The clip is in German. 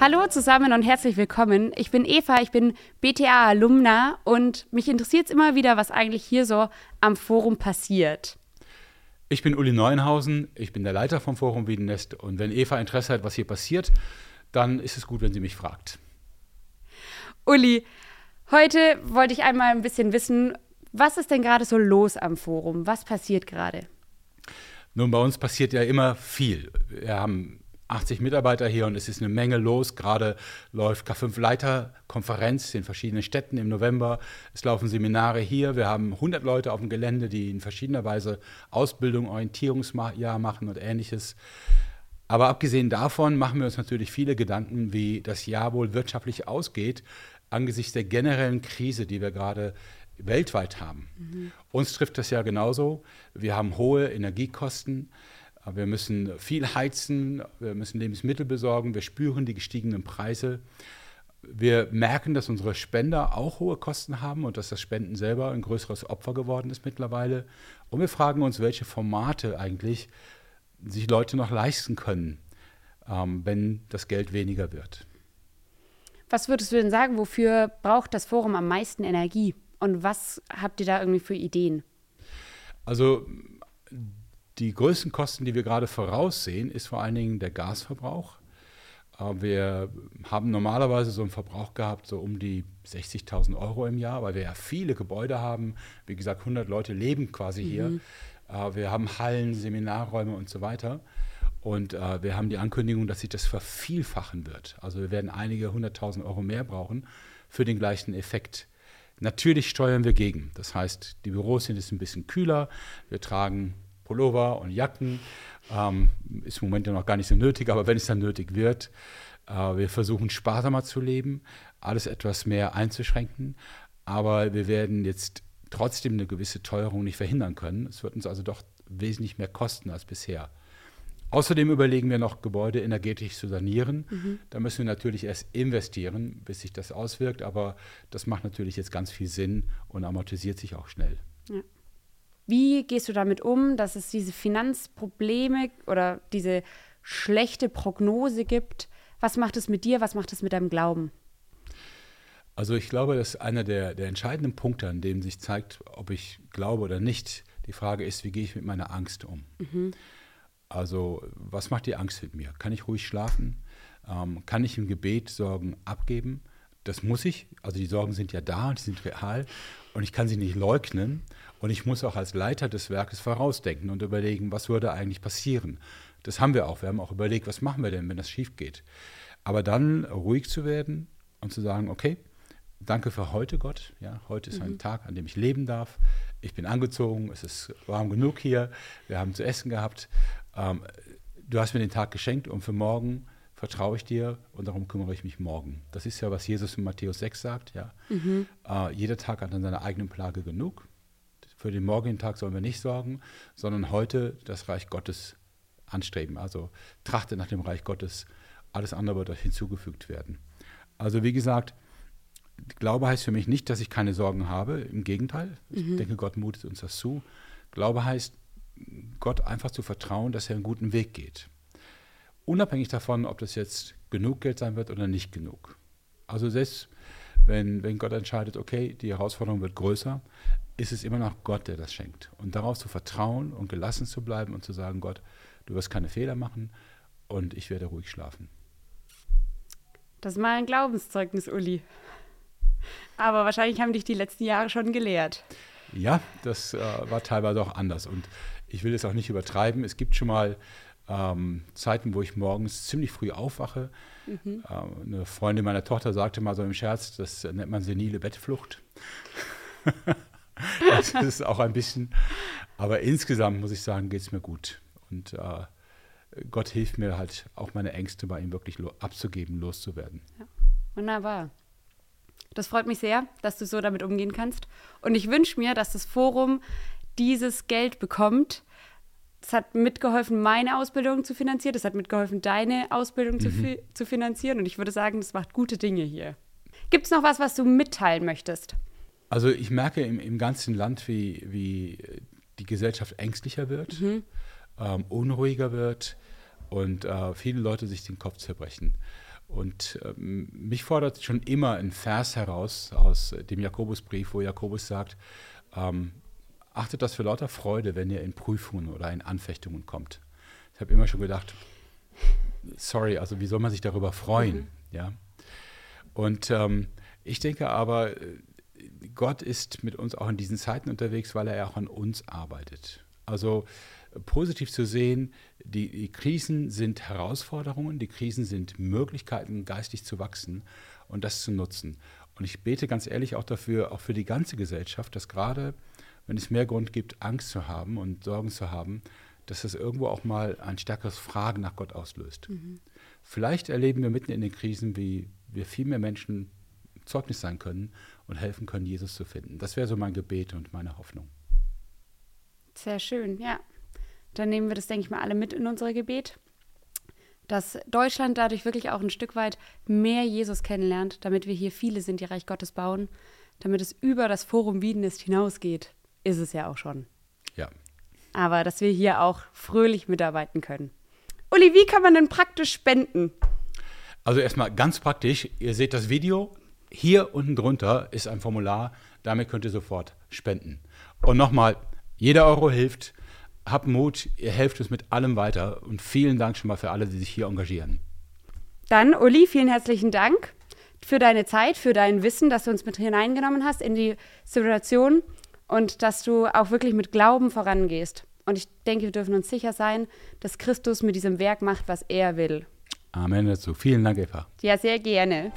Hallo zusammen und herzlich willkommen. Ich bin Eva, ich bin BTA-Alumna und mich interessiert es immer wieder, was eigentlich hier so am Forum passiert. Ich bin Uli Neuenhausen, ich bin der Leiter vom Forum Wiedenest und wenn Eva Interesse hat, was hier passiert, dann ist es gut, wenn sie mich fragt. Uli, heute wollte ich einmal ein bisschen wissen, was ist denn gerade so los am Forum? Was passiert gerade? Nun, bei uns passiert ja immer viel. Wir haben 80 Mitarbeiter hier und es ist eine Menge los. Gerade läuft K5-Leiter-Konferenz in verschiedenen Städten im November. Es laufen Seminare hier. Wir haben 100 Leute auf dem Gelände, die in verschiedener Weise Ausbildung, Orientierungsjahr machen und ähnliches. Aber abgesehen davon machen wir uns natürlich viele Gedanken, wie das Jahr wohl wirtschaftlich ausgeht, angesichts der generellen Krise, die wir gerade weltweit haben. Mhm. Uns trifft das ja genauso. Wir haben hohe Energiekosten. Wir müssen viel heizen, wir müssen Lebensmittel besorgen, wir spüren die gestiegenen Preise. Wir merken, dass unsere Spender auch hohe Kosten haben und dass das Spenden selber ein größeres Opfer geworden ist mittlerweile. Und wir fragen uns, welche Formate eigentlich sich Leute noch leisten können, ähm, wenn das Geld weniger wird. Was würdest du denn sagen, wofür braucht das Forum am meisten Energie? Und was habt ihr da irgendwie für Ideen? Also die größten Kosten, die wir gerade voraussehen, ist vor allen Dingen der Gasverbrauch. Äh, wir haben normalerweise so einen Verbrauch gehabt, so um die 60.000 Euro im Jahr, weil wir ja viele Gebäude haben. Wie gesagt, 100 Leute leben quasi mhm. hier. Äh, wir haben Hallen, Seminarräume und so weiter. Und äh, wir haben die Ankündigung, dass sich das vervielfachen wird. Also wir werden einige 100.000 Euro mehr brauchen für den gleichen Effekt. Natürlich steuern wir gegen. Das heißt, die Büros sind jetzt ein bisschen kühler. Wir tragen Pullover und Jacken. Ähm, ist im Moment ja noch gar nicht so nötig, aber wenn es dann nötig wird, äh, wir versuchen sparsamer zu leben, alles etwas mehr einzuschränken. Aber wir werden jetzt trotzdem eine gewisse Teuerung nicht verhindern können. Es wird uns also doch wesentlich mehr kosten als bisher. Außerdem überlegen wir noch, Gebäude energetisch zu sanieren. Mhm. Da müssen wir natürlich erst investieren, bis sich das auswirkt, aber das macht natürlich jetzt ganz viel Sinn und amortisiert sich auch schnell. Ja. Wie gehst du damit um, dass es diese Finanzprobleme oder diese schlechte Prognose gibt? Was macht es mit dir? Was macht es mit deinem Glauben? Also ich glaube, dass einer der, der entscheidenden Punkte, an dem sich zeigt, ob ich glaube oder nicht, die Frage ist, wie gehe ich mit meiner Angst um? Mhm. Also was macht die Angst mit mir? Kann ich ruhig schlafen? Ähm, kann ich im Gebet Sorgen abgeben? Das muss ich. Also die Sorgen sind ja da, die sind real und ich kann sie nicht leugnen. Und ich muss auch als Leiter des Werkes vorausdenken und überlegen, was würde eigentlich passieren. Das haben wir auch. Wir haben auch überlegt, was machen wir denn, wenn das schief geht. Aber dann ruhig zu werden und zu sagen, okay, danke für heute, Gott. Ja, heute ist mhm. ein Tag, an dem ich leben darf. Ich bin angezogen, es ist warm genug hier, wir haben zu essen gehabt. Ähm, du hast mir den Tag geschenkt und für morgen vertraue ich dir und darum kümmere ich mich morgen. Das ist ja, was Jesus in Matthäus 6 sagt. Ja. Mhm. Äh, jeder Tag hat an seiner eigenen Plage genug. Für den morgigen Tag sollen wir nicht sorgen, sondern heute das Reich Gottes anstreben. Also trachte nach dem Reich Gottes. Alles andere wird euch hinzugefügt werden. Also wie gesagt, Glaube heißt für mich nicht, dass ich keine Sorgen habe. Im Gegenteil. Ich mhm. denke, Gott mutet uns das zu. Glaube heißt, Gott einfach zu vertrauen, dass er einen guten Weg geht. Unabhängig davon, ob das jetzt genug Geld sein wird oder nicht genug. Also selbst wenn, wenn Gott entscheidet, okay, die Herausforderung wird größer, ist es immer noch Gott, der das schenkt. Und darauf zu vertrauen und gelassen zu bleiben und zu sagen, Gott, du wirst keine Fehler machen und ich werde ruhig schlafen. Das ist mal ein Glaubenszeugnis, Uli. Aber wahrscheinlich haben dich die letzten Jahre schon gelehrt. Ja, das äh, war teilweise auch anders. Und ich will es auch nicht übertreiben. Es gibt schon mal ähm, Zeiten, wo ich morgens ziemlich früh aufwache. Mhm. Äh, eine Freundin meiner Tochter sagte mal so im Scherz, das nennt man senile Bettflucht. das ist auch ein bisschen, aber insgesamt muss ich sagen, geht es mir gut. Und äh, Gott hilft mir halt auch meine Ängste bei ihm wirklich lo abzugeben, loszuwerden. Ja. Wunderbar. Das freut mich sehr, dass du so damit umgehen kannst. Und ich wünsche mir, dass das Forum dieses Geld bekommt. Es hat mitgeholfen, meine Ausbildung zu finanzieren. Es hat mitgeholfen, deine Ausbildung mhm. zu, fi zu finanzieren. Und ich würde sagen, das macht gute Dinge hier. Gibt es noch was, was du mitteilen möchtest? Also ich merke im, im ganzen Land, wie, wie die Gesellschaft ängstlicher wird, mhm. ähm, unruhiger wird und äh, viele Leute sich den Kopf zerbrechen. Und ähm, mich fordert schon immer ein Vers heraus aus dem Jakobusbrief, wo Jakobus sagt, ähm, achtet das für lauter Freude, wenn ihr in Prüfungen oder in Anfechtungen kommt. Ich habe immer schon gedacht, sorry, also wie soll man sich darüber freuen? Mhm. Ja. Und ähm, ich denke aber, Gott ist mit uns auch in diesen Zeiten unterwegs, weil er ja auch an uns arbeitet. Also positiv zu sehen, die, die, Krisen sind Herausforderungen, die Krisen sind Möglichkeiten, geistig zu wachsen und das zu nutzen. Und ich bete ganz ehrlich auch dafür, auch für die ganze Gesellschaft, dass gerade, wenn es mehr Grund gibt, Angst zu haben und Sorgen zu haben, dass das irgendwo auch mal ein stärkeres Fragen nach Gott auslöst. Mhm. Vielleicht erleben wir mitten in den Krisen, wie wir viel mehr Menschen Zeugnis sein können und helfen können, Jesus zu finden. Das wäre so mein Gebet und meine Hoffnung. Sehr schön, ja. Dann nehmen wir das, denke ich mal, alle mit in unser Gebet, dass Deutschland dadurch wirklich auch ein Stück weit mehr Jesus kennenlernt, damit wir hier viele sind, die Reich Gottes bauen, damit es über das Forum Wiedenest hinausgeht, ist es ja auch schon. Ja. Aber dass wir hier auch fröhlich mitarbeiten können. Uli, wie kann man denn praktisch spenden? Also erstmal ganz praktisch, ihr seht das Video, hier unten drunter ist ein Formular, damit könnt ihr sofort spenden. Und nochmal, jeder Euro hilft, habt Mut, ihr helft uns mit allem weiter und vielen Dank schon mal für alle, die sich hier engagieren. Dann, Uli, vielen herzlichen Dank für deine Zeit, für dein Wissen, dass du uns mit hineingenommen hast in die Situation und dass du auch wirklich mit Glauben vorangehst. Und ich denke, wir dürfen uns sicher sein, dass Christus mit diesem Werk macht, was er will. Amen dazu. Vielen Dank, Eva. Ja, sehr gerne.